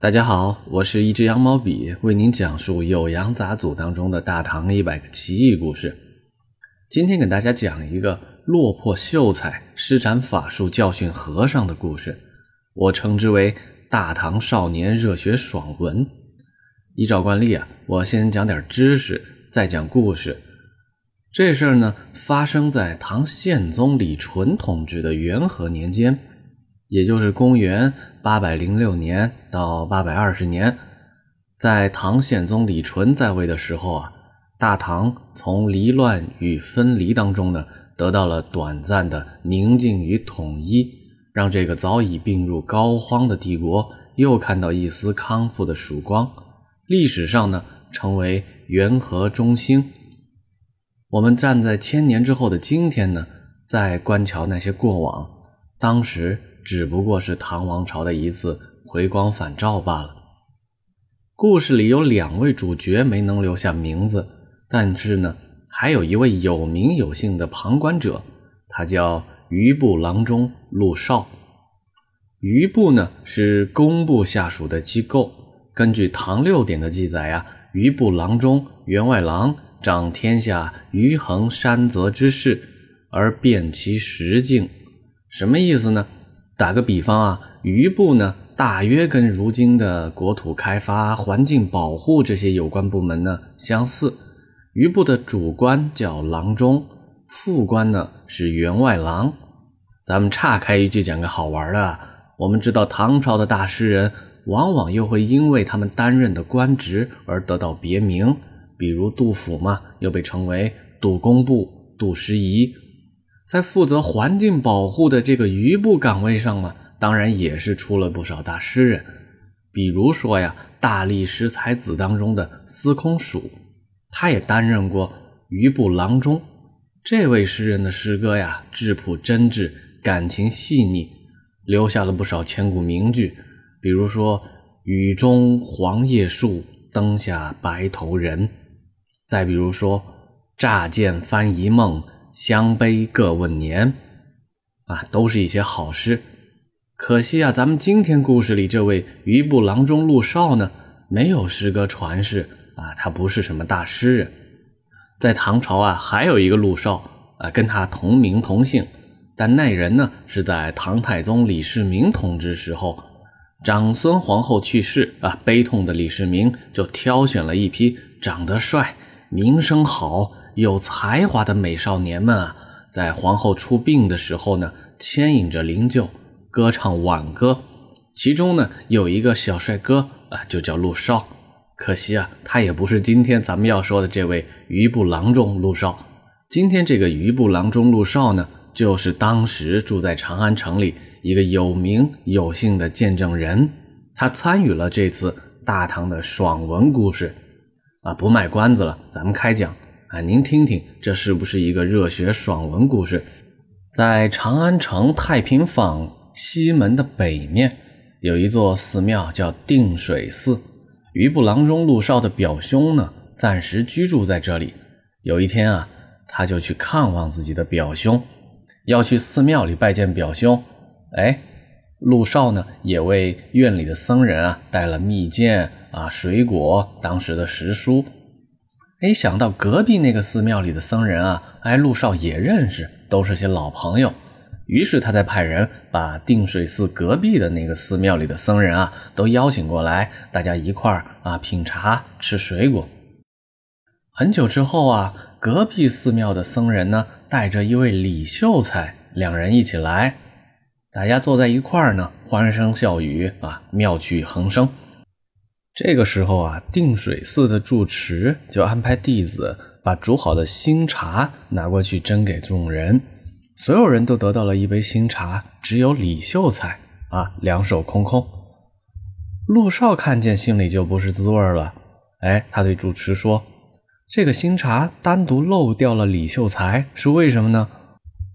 大家好，我是一支羊毛笔，为您讲述《酉阳杂俎》当中的大唐一百个奇异故事。今天给大家讲一个落魄秀才施展法术教训和尚的故事，我称之为“大唐少年热血爽文”。依照惯例啊，我先讲点知识，再讲故事。这事儿呢，发生在唐宪宗李纯统治的元和年间。也就是公元八百零六年到八百二十年，在唐宪宗李纯在位的时候啊，大唐从离乱与分离当中呢，得到了短暂的宁静与统一，让这个早已病入膏肓的帝国又看到一丝康复的曙光。历史上呢，成为元和中兴。我们站在千年之后的今天呢，在观瞧那些过往，当时。只不过是唐王朝的一次回光返照罢了。故事里有两位主角没能留下名字，但是呢，还有一位有名有姓的旁观者，他叫余部郎中陆少。余部呢是工部下属的机构。根据唐六典的记载呀，余部郎中员外郎掌天下余衡山泽之事，而辨其实境。什么意思呢？打个比方啊，余部呢，大约跟如今的国土开发、环境保护这些有关部门呢相似。余部的主官叫郎中，副官呢是员外郎。咱们岔开一句讲个好玩的，我们知道唐朝的大诗人往往又会因为他们担任的官职而得到别名，比如杜甫嘛，又被称为杜工部、杜十遗。在负责环境保护的这个余部岗位上嘛，当然也是出了不少大诗人。比如说呀，大历十才子当中的司空曙，他也担任过余部郎中。这位诗人的诗歌呀，质朴真挚，感情细腻，留下了不少千古名句。比如说“雨中黄叶树，灯下白头人”，再比如说“乍见翻一梦”。相悲各问年，啊，都是一些好诗。可惜啊，咱们今天故事里这位余部郎中陆少呢，没有诗歌传世啊，他不是什么大诗人。在唐朝啊，还有一个陆少啊，跟他同名同姓，但那人呢是在唐太宗李世民统治时候，长孙皇后去世啊，悲痛的李世民就挑选了一批长得帅、名声好。有才华的美少年们啊，在皇后出殡的时候呢，牵引着灵柩，歌唱挽歌。其中呢，有一个小帅哥啊，就叫陆少。可惜啊，他也不是今天咱们要说的这位余部郎中陆少。今天这个余部郎中陆少呢，就是当时住在长安城里一个有名有姓的见证人。他参与了这次大唐的爽文故事。啊，不卖关子了，咱们开讲。啊，您听听，这是不是一个热血爽文故事？在长安城太平坊西门的北面，有一座寺庙叫定水寺。余部郎中陆少的表兄呢，暂时居住在这里。有一天啊，他就去看望自己的表兄，要去寺庙里拜见表兄。哎，陆少呢，也为院里的僧人啊带了蜜饯啊、水果、当时的时书。哎，想到隔壁那个寺庙里的僧人啊，哎，陆少也认识，都是些老朋友。于是他才派人把定水寺隔壁的那个寺庙里的僧人啊，都邀请过来，大家一块儿啊品茶、吃水果。很久之后啊，隔壁寺庙的僧人呢，带着一位李秀才，两人一起来，大家坐在一块儿呢，欢声笑语啊，妙趣横生。这个时候啊，定水寺的住持就安排弟子把煮好的新茶拿过去斟给众人，所有人都得到了一杯新茶，只有李秀才啊两手空空。陆少看见心里就不是滋味了，哎，他对主持说：“这个新茶单独漏掉了李秀才，是为什么呢？”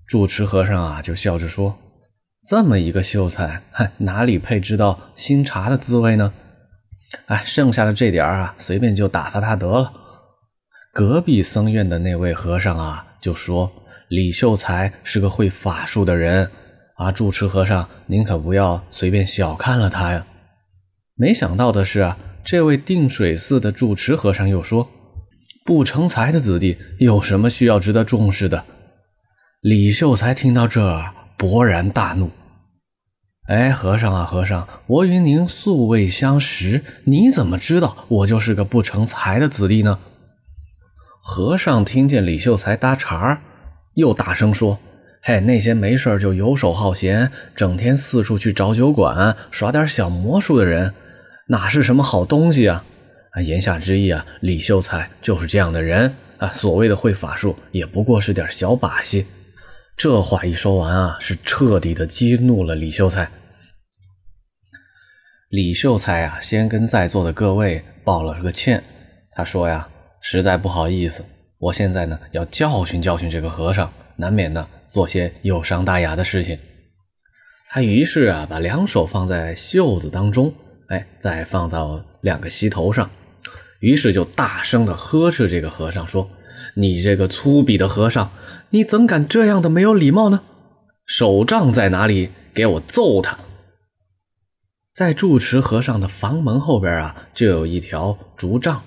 主持和尚啊就笑着说：“这么一个秀才，哼，哪里配知道新茶的滋味呢？”哎，剩下的这点啊，随便就打发他得了。隔壁僧院的那位和尚啊，就说李秀才是个会法术的人啊，住持和尚您可不要随便小看了他呀。没想到的是啊，这位定水寺的住持和尚又说：“不成才的子弟有什么需要值得重视的？”李秀才听到这儿，勃然大怒：“哎，和尚啊，和尚，我与您素未相识，你怎么知道我就是个不成才的子弟呢？”和尚听见李秀才搭茬又大声说：“嘿，那些没事就游手好闲，整天四处去找酒馆耍点小魔术的人，哪是什么好东西啊？”啊，言下之意啊，李秀才就是这样的人啊。所谓的会法术，也不过是点小把戏。这话一说完啊，是彻底的激怒了李秀才。李秀才啊，先跟在座的各位报了个歉，他说呀。实在不好意思，我现在呢要教训教训这个和尚，难免呢做些有伤大雅的事情。他于是啊把两手放在袖子当中，哎，再放到两个膝头上，于是就大声的呵斥这个和尚说：“你这个粗鄙的和尚，你怎敢这样的没有礼貌呢？手杖在哪里？给我揍他！”在住持和尚的房门后边啊，就有一条竹杖。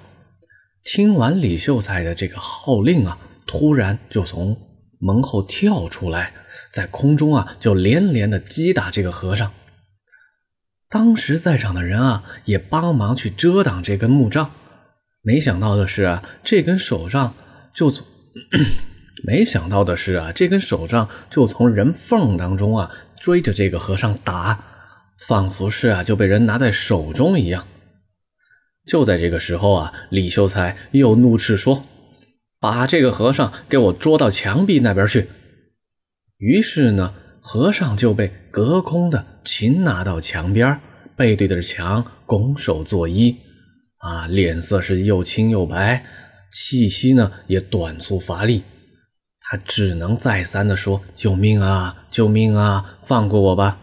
听完李秀才的这个号令啊，突然就从门后跳出来，在空中啊就连连的击打这个和尚。当时在场的人啊也帮忙去遮挡这根木杖。没想到的是啊，这根手杖就从没想到的是啊，这根手杖就从人缝当中啊追着这个和尚打，仿佛是啊就被人拿在手中一样。就在这个时候啊，李秀才又怒斥说：“把这个和尚给我捉到墙壁那边去。”于是呢，和尚就被隔空的擒拿到墙边，背对着墙拱手作揖，啊，脸色是又青又白，气息呢也短促乏力。他只能再三的说：“救命啊，救命啊，放过我吧！”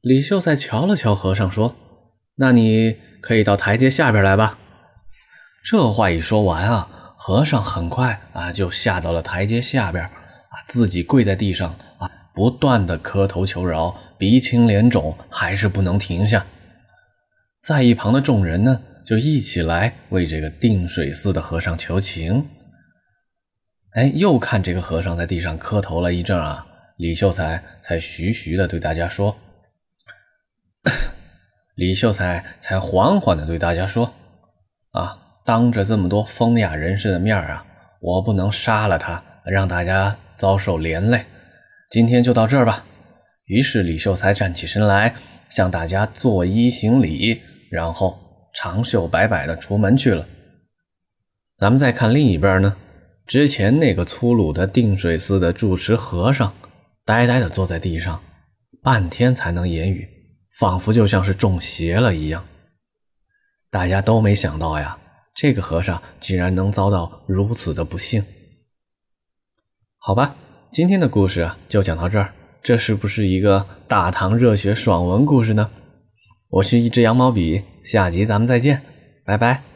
李秀才瞧了瞧和尚，说：“那你……”可以到台阶下边来吧。这话一说完啊，和尚很快啊就下到了台阶下边，啊自己跪在地上啊，不断的磕头求饶，鼻青脸肿，还是不能停下。在一旁的众人呢，就一起来为这个定水寺的和尚求情。哎，又看这个和尚在地上磕头了一阵啊，李秀才才徐徐的对大家说。李秀才才缓缓的对大家说：“啊，当着这么多风雅人士的面啊，我不能杀了他，让大家遭受连累。今天就到这儿吧。”于是李秀才站起身来，向大家作揖行礼，然后长袖摆摆的出门去了。咱们再看另一边呢，之前那个粗鲁的定水寺的住持和尚，呆呆的坐在地上，半天才能言语。仿佛就像是中邪了一样，大家都没想到呀，这个和尚竟然能遭到如此的不幸。好吧，今天的故事就讲到这儿，这是不是一个大唐热血爽文故事呢？我是一支羊毛笔，下集咱们再见，拜拜。